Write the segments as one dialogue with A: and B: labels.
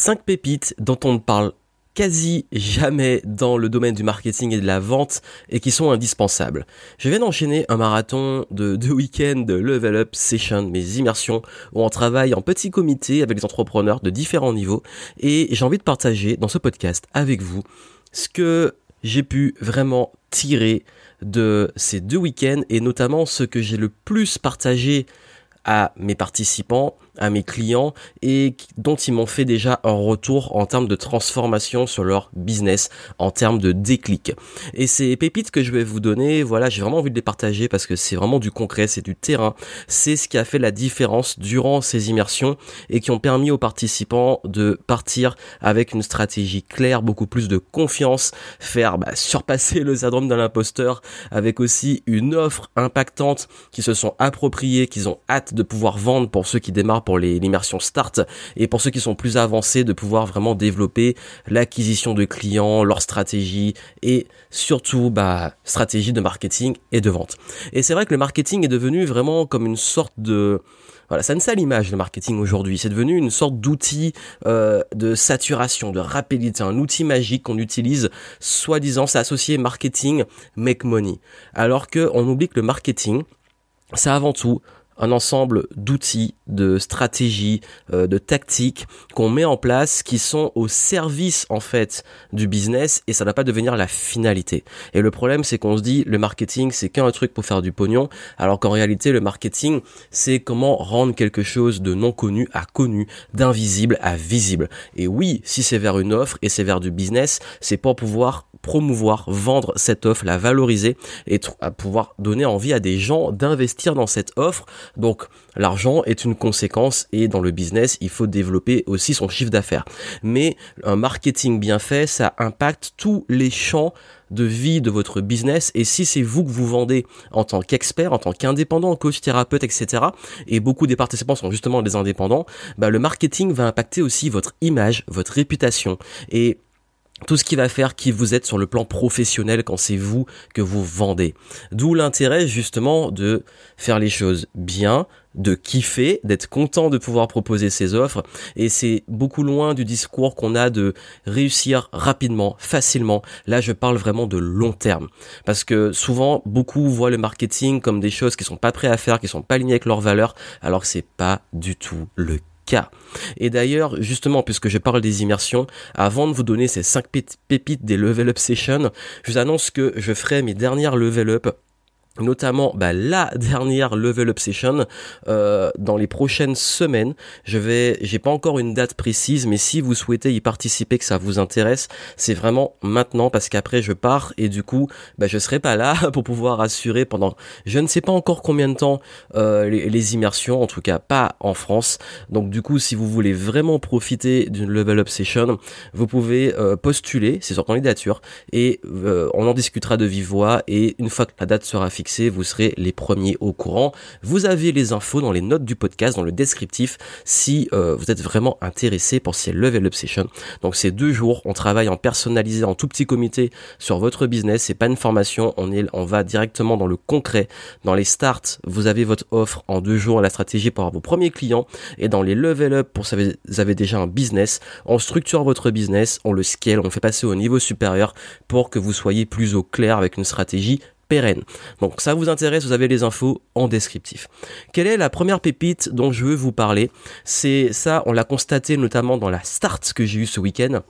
A: 5 pépites dont on ne parle quasi jamais dans le domaine du marketing et de la vente et qui sont indispensables. Je viens d'enchaîner un marathon de deux week-ends de Level Up Session, mes immersions où on travaille en petit comité avec les entrepreneurs de différents niveaux et j'ai envie de partager dans ce podcast avec vous ce que j'ai pu vraiment tirer de ces deux week-ends et notamment ce que j'ai le plus partagé à mes participants à mes clients et dont ils m'ont fait déjà un retour en termes de transformation sur leur business, en termes de déclic. Et ces pépites que je vais vous donner, voilà, j'ai vraiment envie de les partager parce que c'est vraiment du concret, c'est du terrain. C'est ce qui a fait la différence durant ces immersions et qui ont permis aux participants de partir avec une stratégie claire, beaucoup plus de confiance, faire bah, surpasser le syndrome de l'imposteur avec aussi une offre impactante qui se sont appropriées, qu'ils ont hâte de pouvoir vendre pour ceux qui démarrent l'immersion start et pour ceux qui sont plus avancés de pouvoir vraiment développer l'acquisition de clients, leur stratégie et surtout bah stratégie de marketing et de vente. Et c'est vrai que le marketing est devenu vraiment comme une sorte de voilà, ça ne sert l'image le marketing aujourd'hui. C'est devenu une sorte d'outil euh, de saturation, de rapidité, un outil magique qu'on utilise, soi-disant, c'est associé marketing, make money. Alors que on oublie que le marketing, c'est avant tout un ensemble d'outils, de stratégies, euh, de tactiques qu'on met en place qui sont au service en fait du business et ça ne va pas devenir la finalité. Et le problème c'est qu'on se dit le marketing c'est qu'un truc pour faire du pognon alors qu'en réalité le marketing c'est comment rendre quelque chose de non connu à connu, d'invisible à visible. Et oui, si c'est vers une offre et c'est vers du business, c'est pour pouvoir promouvoir, vendre cette offre, la valoriser et pouvoir donner envie à des gens d'investir dans cette offre. Donc l'argent est une conséquence et dans le business, il faut développer aussi son chiffre d'affaires. Mais un marketing bien fait, ça impacte tous les champs de vie de votre business et si c'est vous que vous vendez en tant qu'expert, en tant qu'indépendant, coach, thérapeute, etc. et beaucoup des participants sont justement des indépendants, bah, le marketing va impacter aussi votre image, votre réputation et tout ce qui va faire qui vous êtes sur le plan professionnel quand c'est vous que vous vendez. D'où l'intérêt justement de faire les choses bien, de kiffer, d'être content de pouvoir proposer ses offres et c'est beaucoup loin du discours qu'on a de réussir rapidement, facilement. Là, je parle vraiment de long terme parce que souvent beaucoup voient le marketing comme des choses qui sont pas prêts à faire, qui sont pas alignées avec leurs valeurs alors que c'est pas du tout le et d'ailleurs, justement, puisque je parle des immersions, avant de vous donner ces 5 pépites des level up sessions, je vous annonce que je ferai mes dernières level up notamment bah, la dernière level up session euh, dans les prochaines semaines. Je vais j'ai pas encore une date précise mais si vous souhaitez y participer que ça vous intéresse c'est vraiment maintenant parce qu'après je pars et du coup bah, je serai pas là pour pouvoir assurer pendant je ne sais pas encore combien de temps euh, les, immersions en tout cas pas en France. Donc du coup si vous voulez vraiment profiter d'une level up session vous pouvez euh, postuler c'est sur candidature et on en discutera de vive voix et une fois que la date sera fixée vous serez les premiers au courant. Vous avez les infos dans les notes du podcast, dans le descriptif, si euh, vous êtes vraiment intéressé pour ces Level Up Sessions. Donc c'est deux jours, on travaille en personnalisé, en tout petit comité sur votre business, c'est pas une formation, on, est, on va directement dans le concret, dans les starts, vous avez votre offre en deux jours, la stratégie pour avoir vos premiers clients, et dans les Level Up, pour ça vous avez déjà un business, on structure votre business, on le scale, on fait passer au niveau supérieur pour que vous soyez plus au clair avec une stratégie pérenne. Donc ça vous intéresse, vous avez les infos en descriptif. Quelle est la première pépite dont je veux vous parler? C'est ça, on l'a constaté notamment dans la start que j'ai eu ce week-end.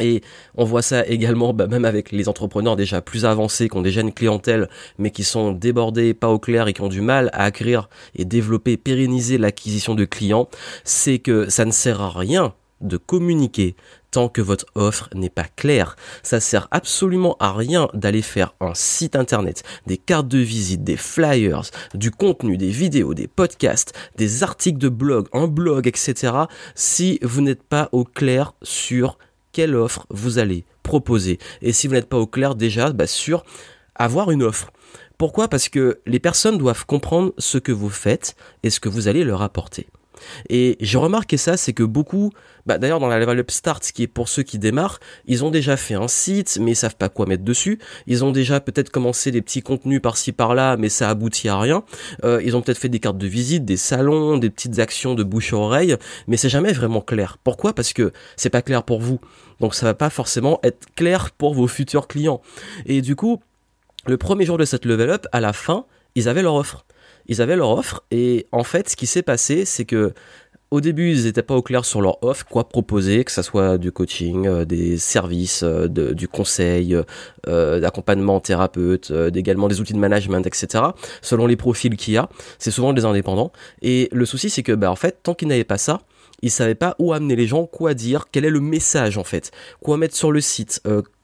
A: Et on voit ça également bah, même avec les entrepreneurs déjà plus avancés, qui ont déjà une clientèle, mais qui sont débordés, pas au clair et qui ont du mal à acquérir et développer, pérenniser l'acquisition de clients, c'est que ça ne sert à rien de communiquer tant que votre offre n'est pas claire. Ça sert absolument à rien d'aller faire un site internet, des cartes de visite, des flyers, du contenu, des vidéos, des podcasts, des articles de blog, un blog, etc. si vous n'êtes pas au clair sur quelle offre vous allez proposer. Et si vous n'êtes pas au clair déjà bah, sur avoir une offre. Pourquoi? Parce que les personnes doivent comprendre ce que vous faites et ce que vous allez leur apporter. Et j'ai remarqué ça, c'est que beaucoup, bah, d'ailleurs dans la Level Up Start, ce qui est pour ceux qui démarrent, ils ont déjà fait un site, mais ils savent pas quoi mettre dessus. Ils ont déjà peut-être commencé des petits contenus par-ci par-là, mais ça aboutit à rien. Euh, ils ont peut-être fait des cartes de visite, des salons, des petites actions de bouche à oreille, mais c'est jamais vraiment clair. Pourquoi? Parce que c'est pas clair pour vous. Donc ça va pas forcément être clair pour vos futurs clients. Et du coup, le premier jour de cette level up, à la fin, ils avaient leur offre. Ils avaient leur offre et en fait, ce qui s'est passé, c'est que au début, ils n'étaient pas au clair sur leur offre, quoi proposer, que ce soit du coaching, euh, des services, euh, du conseil, euh, d'accompagnement thérapeute, également des outils de management, etc. Selon les profils qu'il y a, c'est souvent des indépendants. Et le souci, c'est que, bah, en fait, tant qu'ils n'avaient pas ça, ils savaient pas où amener les gens, quoi dire, quel est le message en fait, quoi mettre sur le site,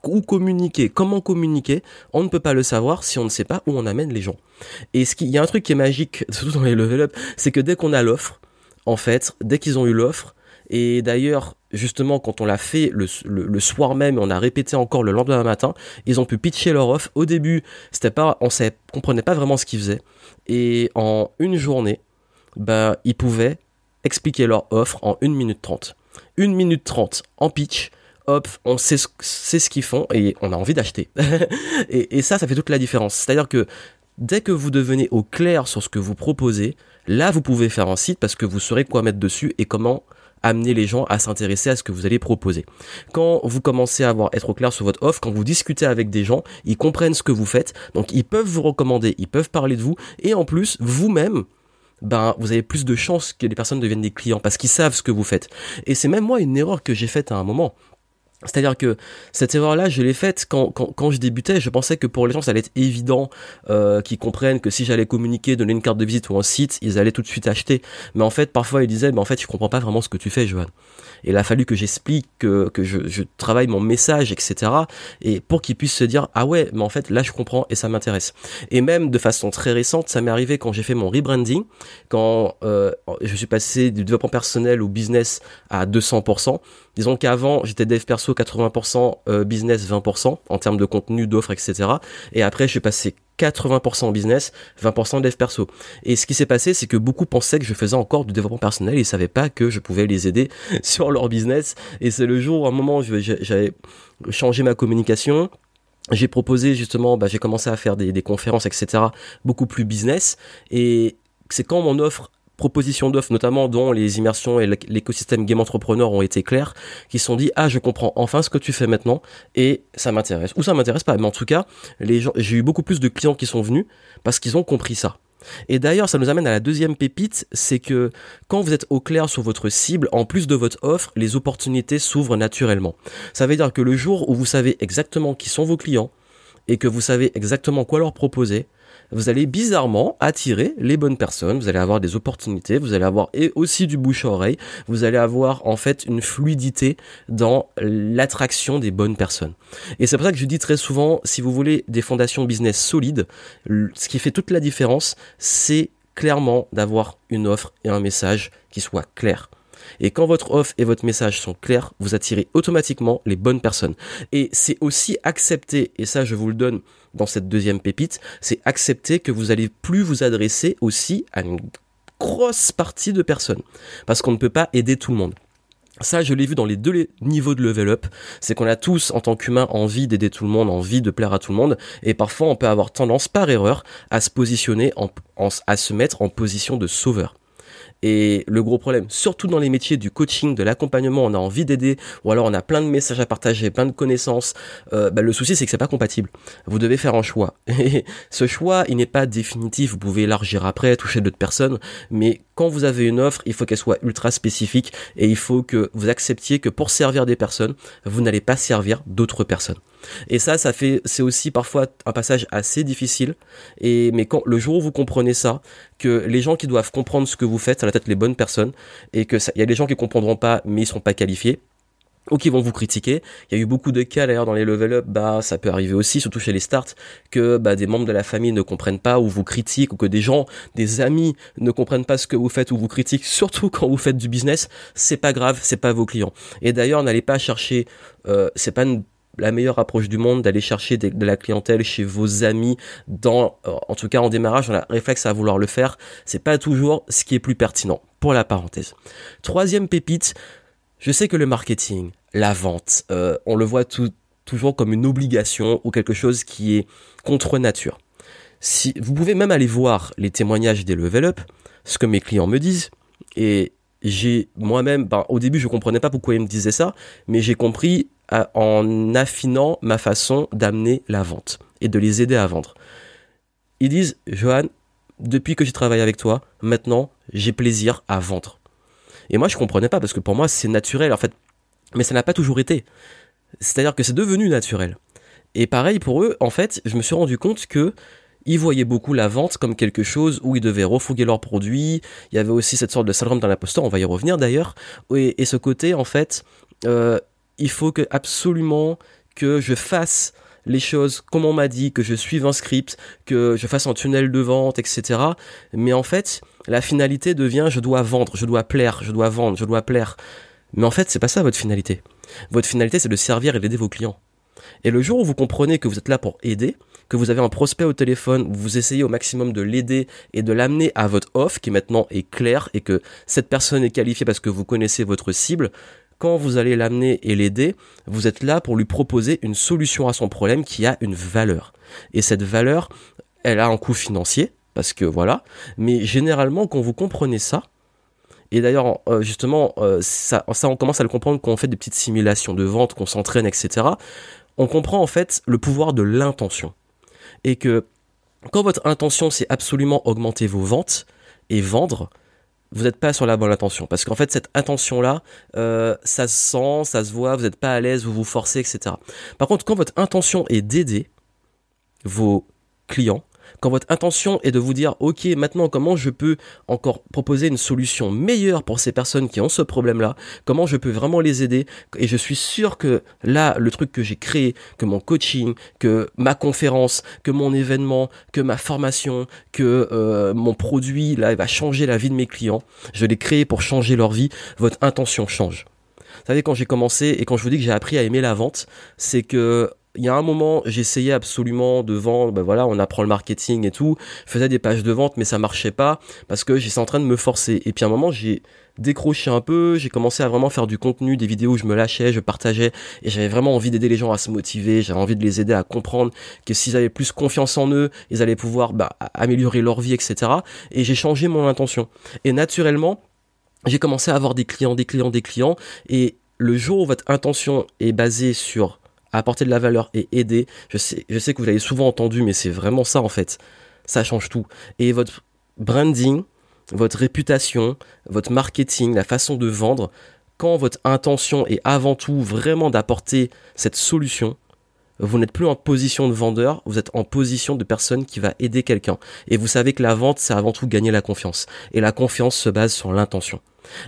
A: où communiquer, comment communiquer, on ne peut pas le savoir si on ne sait pas où on amène les gens. Et ce qui, il y a un truc qui est magique, surtout dans les level up, c'est que dès qu'on a l'offre, en fait, dès qu'ils ont eu l'offre, et d'ailleurs, justement, quand on l'a fait le, soir même, on a répété encore le lendemain matin, ils ont pu pitcher leur offre. Au début, c'était pas, on ne comprenait pas vraiment ce qu'ils faisaient. Et en une journée, bah, ils pouvaient expliquer leur offre en 1 minute 30. 1 minute 30 en pitch, hop, on sait ce, qu'ils font et on a envie d'acheter. et, et, ça, ça fait toute la différence. C'est-à-dire que dès que vous devenez au clair sur ce que vous proposez, là, vous pouvez faire un site parce que vous saurez quoi mettre dessus et comment amener les gens à s'intéresser à ce que vous allez proposer. Quand vous commencez à avoir, être au clair sur votre offre, quand vous discutez avec des gens, ils comprennent ce que vous faites, donc ils peuvent vous recommander, ils peuvent parler de vous, et en plus, vous-même, ben, vous avez plus de chances que les personnes deviennent des clients parce qu'ils savent ce que vous faites. Et c'est même moi une erreur que j'ai faite à un moment. C'est-à-dire que cette erreur-là, je l'ai faite quand, quand, je débutais. Je pensais que pour les gens, ça allait être évident euh, qu'ils comprennent que si j'allais communiquer, donner une carte de visite ou un site, ils allaient tout de suite acheter. Mais en fait, parfois, ils disaient, mais en fait, je comprends pas vraiment ce que tu fais, Johan. Et il a fallu que j'explique, que, je, travaille mon message, etc. Et pour qu'ils puissent se dire, ah ouais, mais en fait, là, je comprends et ça m'intéresse. Et même de façon très récente, ça m'est arrivé quand j'ai fait mon rebranding, quand euh, je suis passé du développement personnel au business à 200%. Disons qu'avant, j'étais dev perso 80%, euh, business 20% en termes de contenu, d'offres, etc. Et après, je suis passé 80% business, 20% dev perso. Et ce qui s'est passé, c'est que beaucoup pensaient que je faisais encore du développement personnel et ils savaient pas que je pouvais les aider sur leur business. Et c'est le jour, un moment, j'avais changé ma communication, j'ai proposé justement, bah, j'ai commencé à faire des, conférences, etc., beaucoup plus business. Et c'est quand mon offre propositions d'offres, notamment dont les immersions et l'écosystème game entrepreneur ont été clairs, qui sont dit ah je comprends enfin ce que tu fais maintenant et ça m'intéresse ou ça m'intéresse pas, mais en tout cas j'ai eu beaucoup plus de clients qui sont venus parce qu'ils ont compris ça. Et d'ailleurs, ça nous amène à la deuxième pépite, c'est que quand vous êtes au clair sur votre cible, en plus de votre offre, les opportunités s'ouvrent naturellement. Ça veut dire que le jour où vous savez exactement qui sont vos clients et que vous savez exactement quoi leur proposer, vous allez bizarrement attirer les bonnes personnes, vous allez avoir des opportunités, vous allez avoir et aussi du bouche à oreille, vous allez avoir en fait une fluidité dans l'attraction des bonnes personnes. Et c'est pour ça que je dis très souvent, si vous voulez des fondations business solides, ce qui fait toute la différence, c'est clairement d'avoir une offre et un message qui soit clair. Et quand votre offre et votre message sont clairs, vous attirez automatiquement les bonnes personnes. Et c'est aussi accepter, et ça je vous le donne dans cette deuxième pépite, c'est accepter que vous allez plus vous adresser aussi à une grosse partie de personnes. Parce qu'on ne peut pas aider tout le monde. Ça, je l'ai vu dans les deux niveaux de level up. C'est qu'on a tous, en tant qu'humains, envie d'aider tout le monde, envie de plaire à tout le monde. Et parfois, on peut avoir tendance, par erreur, à se positionner, à se mettre en position de sauveur. Et le gros problème, surtout dans les métiers du coaching, de l'accompagnement, on a envie d'aider, ou alors on a plein de messages à partager, plein de connaissances. Euh, bah, le souci, c'est que c'est pas compatible. Vous devez faire un choix. Et ce choix, il n'est pas définitif. Vous pouvez élargir après, toucher d'autres personnes, mais quand vous avez une offre, il faut qu'elle soit ultra spécifique et il faut que vous acceptiez que pour servir des personnes, vous n'allez pas servir d'autres personnes. Et ça, ça fait, c'est aussi parfois un passage assez difficile. Et mais quand le jour où vous comprenez ça, que les gens qui doivent comprendre ce que vous faites, ça va être les bonnes personnes, et que il y a des gens qui comprendront pas, mais ils seront pas qualifiés ou qui vont vous critiquer. Il y a eu beaucoup de cas d'ailleurs dans les level up, bah ça peut arriver aussi, surtout chez les starts, que bah, des membres de la famille ne comprennent pas ou vous critiquent, ou que des gens, des amis ne comprennent pas ce que vous faites ou vous critiquent, surtout quand vous faites du business. C'est pas grave, c'est pas vos clients. Et d'ailleurs, n'allez pas chercher, euh, c'est pas la meilleure approche du monde d'aller chercher de, la clientèle chez vos amis dans euh, en tout cas en démarrage on a réflexe à vouloir le faire. C'est pas toujours ce qui est plus pertinent pour la parenthèse. Troisième pépite je sais que le marketing la vente euh, on le voit toujours comme une obligation ou quelque chose qui est contre nature. Si vous pouvez même aller voir les témoignages des level up ce que mes clients me disent et j'ai moi-même, ben, au début je comprenais pas pourquoi ils me disaient ça, mais j'ai compris en affinant ma façon d'amener la vente et de les aider à vendre. Ils disent, Johan, depuis que je travaille avec toi, maintenant j'ai plaisir à vendre. Et moi je comprenais pas parce que pour moi c'est naturel en fait, mais ça n'a pas toujours été. C'est-à-dire que c'est devenu naturel. Et pareil pour eux, en fait, je me suis rendu compte que ils voyaient beaucoup la vente comme quelque chose où ils devaient refouguer leurs produits. Il y avait aussi cette sorte de syndrome dans l'imposteur, on va y revenir d'ailleurs. Et, et, ce côté, en fait, euh, il faut que absolument que je fasse les choses comme on m'a dit, que je suive un script, que je fasse un tunnel de vente, etc. Mais en fait, la finalité devient je dois vendre, je dois plaire, je dois vendre, je dois plaire. Mais en fait, c'est pas ça votre finalité. Votre finalité, c'est de servir et d'aider vos clients. Et le jour où vous comprenez que vous êtes là pour aider, que vous avez un prospect au téléphone, vous essayez au maximum de l'aider et de l'amener à votre offre qui maintenant est claire et que cette personne est qualifiée parce que vous connaissez votre cible, quand vous allez l'amener et l'aider, vous êtes là pour lui proposer une solution à son problème qui a une valeur. Et cette valeur, elle a un coût financier, parce que voilà, mais généralement quand vous comprenez ça, et d'ailleurs, euh, justement, euh, ça, ça, on commence à le comprendre quand on fait des petites simulations de vente, qu'on s'entraîne, etc. On comprend en fait le pouvoir de l'intention et que quand votre intention c'est absolument augmenter vos ventes et vendre, vous n'êtes pas sur la bonne intention. Parce qu'en fait, cette intention-là, euh, ça se sent, ça se voit, vous n'êtes pas à l'aise, vous vous forcez, etc. Par contre, quand votre intention est d'aider vos clients, quand votre intention est de vous dire, ok, maintenant comment je peux encore proposer une solution meilleure pour ces personnes qui ont ce problème-là, comment je peux vraiment les aider, et je suis sûr que là, le truc que j'ai créé, que mon coaching, que ma conférence, que mon événement, que ma formation, que euh, mon produit, là, il va changer la vie de mes clients, je l'ai créé pour changer leur vie, votre intention change. Vous savez, quand j'ai commencé et quand je vous dis que j'ai appris à aimer la vente, c'est que il y a un moment, j'essayais absolument de vendre, ben voilà, on apprend le marketing et tout, faisais des pages de vente, mais ça marchait pas parce que j'étais en train de me forcer. Et puis à un moment, j'ai décroché un peu, j'ai commencé à vraiment faire du contenu, des vidéos où je me lâchais, je partageais, et j'avais vraiment envie d'aider les gens à se motiver, j'avais envie de les aider à comprendre que s'ils avaient plus confiance en eux, ils allaient pouvoir bah, améliorer leur vie, etc. Et j'ai changé mon intention. Et naturellement, j'ai commencé à avoir des clients, des clients, des clients, et le jour où votre intention est basée sur apporter de la valeur et aider. Je sais, je sais que vous l'avez souvent entendu, mais c'est vraiment ça en fait. Ça change tout. Et votre branding, votre réputation, votre marketing, la façon de vendre, quand votre intention est avant tout vraiment d'apporter cette solution, vous n'êtes plus en position de vendeur, vous êtes en position de personne qui va aider quelqu'un. Et vous savez que la vente, c'est avant tout gagner la confiance. Et la confiance se base sur l'intention.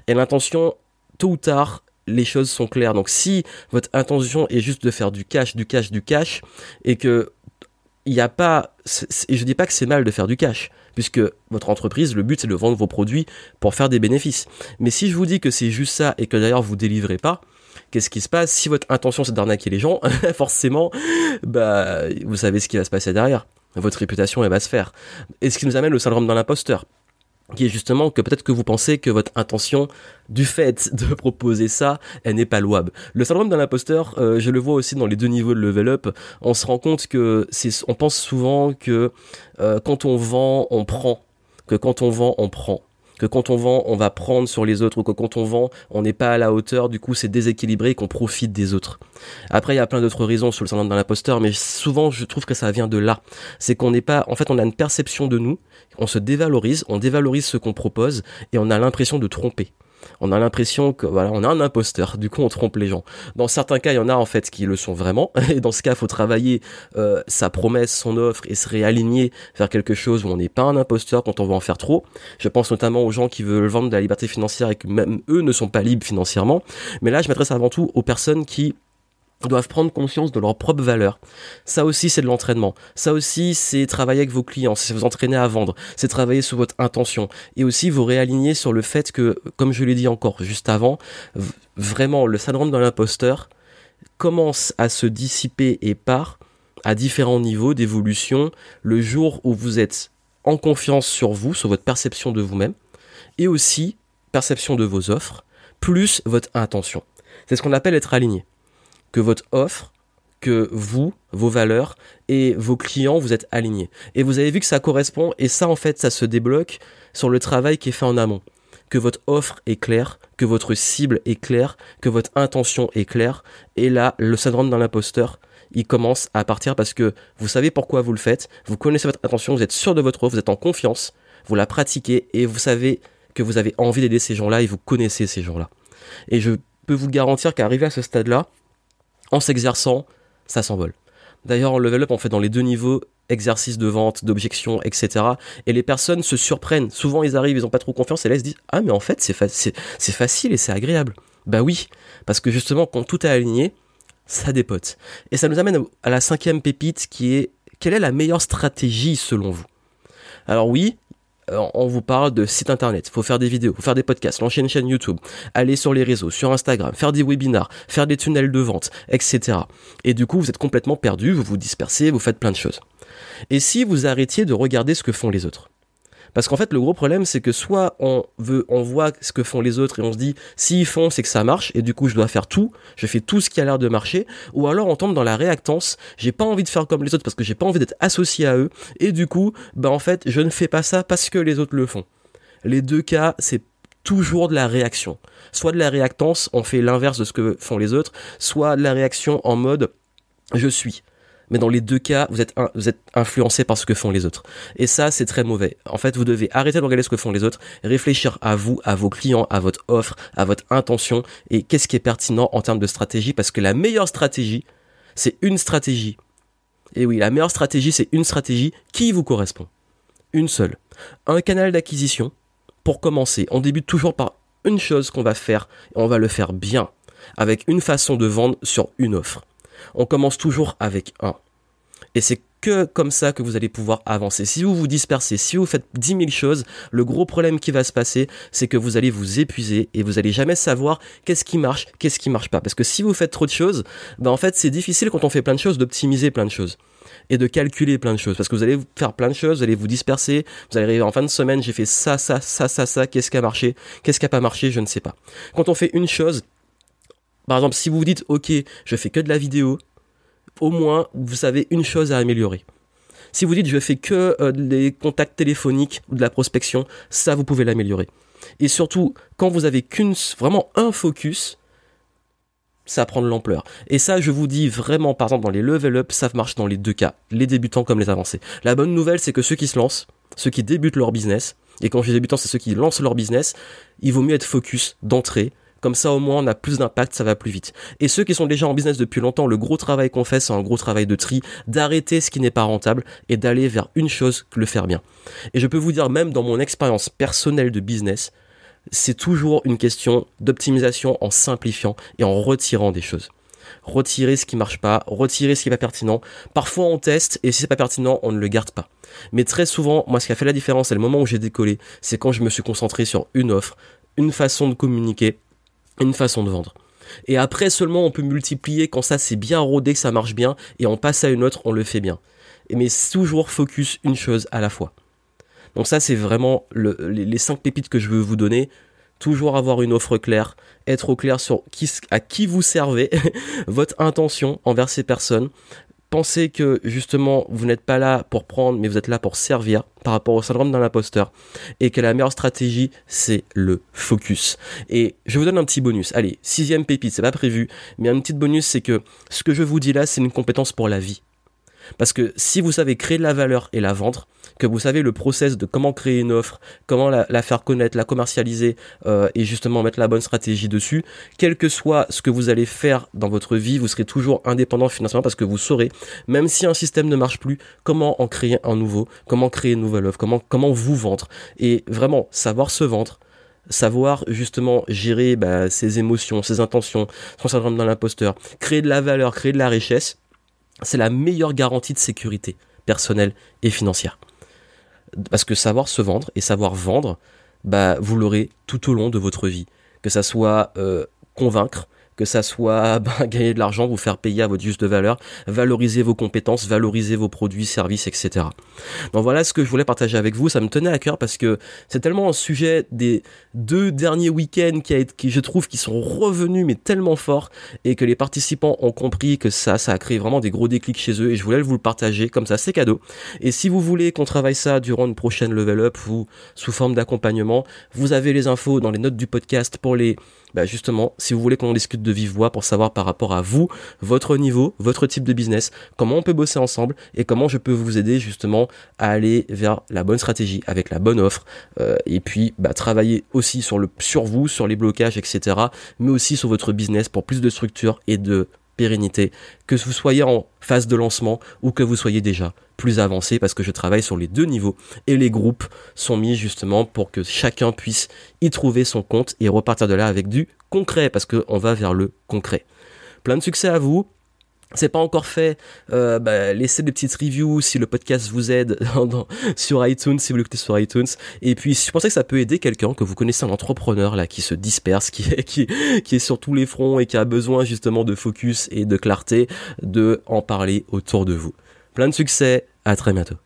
A: Et l'intention, tôt ou tard, les choses sont claires. Donc si votre intention est juste de faire du cash, du cash, du cash, et que il n'y a pas, et je dis pas que c'est mal de faire du cash, puisque votre entreprise, le but c'est de vendre vos produits pour faire des bénéfices. Mais si je vous dis que c'est juste ça et que d'ailleurs vous délivrez pas, qu'est-ce qui se passe? Si votre intention c'est d'arnaquer les gens, forcément, bah, vous savez ce qui va se passer derrière. Votre réputation, elle va se faire. Et ce qui nous amène au syndrome de l'imposteur qui est justement que peut-être que vous pensez que votre intention du fait de proposer ça, elle n'est pas louable. Le syndrome d'un imposteur, euh, je le vois aussi dans les deux niveaux de level up, on se rend compte que c'est, on pense souvent que euh, quand on vend, on prend, que quand on vend, on prend que quand on vend, on va prendre sur les autres, ou que quand on vend, on n'est pas à la hauteur, du coup c'est déséquilibré et qu'on profite des autres. Après, il y a plein d'autres raisons sur le syndrome d'un imposteur, mais souvent je trouve que ça vient de là. C'est qu'on n'est pas, en fait, on a une perception de nous, on se dévalorise, on dévalorise ce qu'on propose, et on a l'impression de tromper on a l'impression que voilà, on a un imposteur. Du coup, on trompe les gens. Dans certains cas, il y en a en fait qui le sont vraiment. Et dans ce cas, il faut travailler euh, sa promesse, son offre et se réaligner vers quelque chose où on n'est pas un imposteur quand on veut en faire trop. Je pense notamment aux gens qui veulent vendre de la liberté financière et que même eux ne sont pas libres financièrement. Mais là, je m'adresse avant tout aux personnes qui doivent prendre conscience de leur propre valeur. Ça aussi, c'est de l'entraînement. Ça aussi, c'est travailler avec vos clients, c'est vous entraîner à vendre, c'est travailler sur votre intention et aussi vous réaligner sur le fait que, comme je l'ai dit encore juste avant, vraiment, le syndrome de l'imposteur, commence à se dissiper et part à différents niveaux d'évolution le jour où vous êtes en confiance sur vous, sur votre perception de vous-même, et aussi perception de vos offres, plus votre intention. C'est ce qu'on appelle être aligné. Que votre offre, que vous, vos valeurs et vos clients, vous êtes alignés. Et vous avez vu que ça correspond, et ça en fait, ça se débloque sur le travail qui est fait en amont. Que votre offre est claire, que votre cible est claire, que votre intention est claire, et là, le syndrome d'un imposteur, il commence à partir parce que vous savez pourquoi vous le faites, vous connaissez votre intention, vous êtes sûr de votre offre, vous êtes en confiance, vous la pratiquez et vous savez que vous avez envie d'aider ces gens-là et vous connaissez ces gens-là. Et je peux vous garantir qu'arriver à ce stade-là, en s'exerçant, ça s'envole. D'ailleurs, en level up, on fait dans les deux niveaux exercice de vente, d'objection, etc. Et les personnes se surprennent. Souvent, ils arrivent, ils n'ont pas trop confiance et là, ils se disent Ah, mais en fait, c'est facile et c'est agréable. Bah oui, parce que justement, quand tout est aligné, ça dépote. Et ça nous amène à la cinquième pépite qui est quelle est la meilleure stratégie selon vous? Alors oui, on vous parle de site internet, faut faire des vidéos, faut faire des podcasts, lancer une chaîne YouTube, aller sur les réseaux, sur Instagram, faire des webinars, faire des tunnels de vente, etc. Et du coup, vous êtes complètement perdu, vous vous dispersez, vous faites plein de choses. Et si vous arrêtiez de regarder ce que font les autres? Parce qu'en fait, le gros problème, c'est que soit on veut, on voit ce que font les autres et on se dit, s'ils font, c'est que ça marche, et du coup, je dois faire tout, je fais tout ce qui a l'air de marcher, ou alors on tombe dans la réactance, j'ai pas envie de faire comme les autres parce que j'ai pas envie d'être associé à eux, et du coup, bah en fait, je ne fais pas ça parce que les autres le font. Les deux cas, c'est toujours de la réaction. Soit de la réactance, on fait l'inverse de ce que font les autres, soit de la réaction en mode je suis mais dans les deux cas, vous êtes, influencé par ce que font les autres. Et ça, c'est très mauvais. En fait, vous devez arrêter de regarder ce que font les autres, réfléchir à vous, à vos clients, à votre offre, à votre intention, et qu'est-ce qui est pertinent en termes de stratégie, parce que la meilleure stratégie, c'est une stratégie. Et oui, la meilleure stratégie, c'est une stratégie qui vous correspond. Une seule. Un canal d'acquisition. Pour commencer, on débute toujours par une chose qu'on va faire, et on va le faire bien, avec une façon de vendre sur une offre on commence toujours avec un. Et c'est que comme ça que vous allez pouvoir avancer. Si vous vous dispersez, si vous faites 10 000 choses, le gros problème qui va se passer, c'est que vous allez vous épuiser et vous allez jamais savoir qu'est-ce qui marche, qu'est-ce qui marche pas. Parce que si vous faites trop de choses, ben en fait c'est difficile quand on fait plein de choses d'optimiser plein de choses et de calculer plein de choses parce que vous allez faire plein de choses, vous allez vous disperser, vous allez arriver en fin de semaine, j'ai fait ça, ça, ça, ça, ça, qu'est-ce qui a marché, qu'est-ce qui a pas marché, je ne sais pas. Quand on fait une chose, par exemple, si vous vous dites, ok, je fais que de la vidéo, au moins, vous savez une chose à améliorer. Si vous dites, je fais que euh, des contacts téléphoniques ou de la prospection, ça, vous pouvez l'améliorer. Et surtout, quand vous avez qu'une, vraiment un focus, ça prend de l'ampleur. Et ça, je vous dis vraiment, par exemple, dans les level up, ça marche dans les deux cas, les débutants comme les avancés. La bonne nouvelle, c'est que ceux qui se lancent, ceux qui débutent leur business, et quand je dis débutants, c'est ceux qui lancent leur business, il vaut mieux être focus d'entrée comme ça, au moins, on a plus d'impact, ça va plus vite. Et ceux qui sont déjà en business depuis longtemps, le gros travail qu'on fait, c'est un gros travail de tri, d'arrêter ce qui n'est pas rentable et d'aller vers une chose, le faire bien. Et je peux vous dire, même dans mon expérience personnelle de business, c'est toujours une question d'optimisation en simplifiant et en retirant des choses. Retirer ce qui marche pas, retirer ce qui est pas pertinent. Parfois on teste et si c'est pas pertinent, on ne le garde pas. Mais très souvent, moi ce qui a fait la différence, c'est le moment où j'ai décollé, c'est quand je me suis concentré sur une offre, une façon de communiquer une façon de vendre. Et après seulement on peut multiplier quand ça c'est bien rodé, que ça marche bien, et on passe à une autre, on le fait bien. Mais toujours focus une chose à la fois. Donc ça c'est vraiment les, cinq pépites que je veux vous donner. Toujours avoir une offre claire, être au clair sur à qui vous servez, votre intention envers ces personnes, pensez que justement vous n'êtes pas là pour prendre, mais vous êtes là pour servir par rapport au syndrome d'un imposteur, et que la meilleure stratégie c'est le focus. Et je vous donne un petit bonus. Allez, sixième pépite, c'est pas prévu, mais un petit bonus c'est que ce que je vous dis là, c'est une compétence pour la vie. Parce que si vous savez créer de la valeur et la vendre, que vous savez le process de comment créer une offre, comment la, faire connaître, la commercialiser euh, et justement mettre la bonne stratégie dessus, quel que soit ce que vous allez faire dans votre vie, vous serez toujours indépendant financièrement parce que vous saurez, même si un système ne marche plus, comment en créer un nouveau, comment créer une nouvelle offre, comment, comment vous vendre. Et vraiment, savoir se vendre, savoir justement gérer bah, ses émotions, ses intentions, son syndrome dans l'imposteur, créer de la valeur, créer de la richesse, c'est la meilleure garantie de sécurité personnelle et financière. Parce que savoir se vendre et savoir vendre, bah, vous l'aurez tout au long de votre vie. Que ça soit euh, convaincre, que ça soit ben, gagner de l'argent, vous faire payer à votre juste valeur, valoriser vos compétences, valoriser vos produits, services, etc. Donc voilà ce que je voulais partager avec vous. Ça me tenait à cœur parce que c'est tellement un sujet des deux derniers week-ends qui, a, qui je trouve qui sont revenus mais tellement fort et que les participants ont compris que ça, ça a créé vraiment des gros déclics chez eux et je voulais vous le partager comme ça, c'est cadeau. Et si vous voulez qu'on travaille ça durant une prochaine level up ou sous forme d'accompagnement, vous avez les infos dans les notes du podcast pour les bah justement, si vous voulez qu'on discute de vive voix pour savoir par rapport à vous, votre niveau, votre type de business, comment on peut bosser ensemble et comment je peux vous aider justement à aller vers la bonne stratégie avec la bonne offre euh, et puis bah, travailler aussi sur le sur vous, sur les blocages, etc. Mais aussi sur votre business pour plus de structure et de pérennité, que vous soyez en phase de lancement ou que vous soyez déjà plus avancé parce que je travaille sur les deux niveaux et les groupes sont mis justement pour que chacun puisse y trouver son compte et repartir de là avec du concret parce qu'on va vers le concret. Plein de succès à vous, c'est pas encore fait, euh, bah, laissez des petites reviews si le podcast vous aide sur iTunes, si vous l'écoutez sur iTunes. Et puis, si je pensais que ça peut aider quelqu'un, que vous connaissez un entrepreneur là qui se disperse, qui est, qui, qui est sur tous les fronts et qui a besoin justement de focus et de clarté, de en parler autour de vous. Plein de succès, à très bientôt.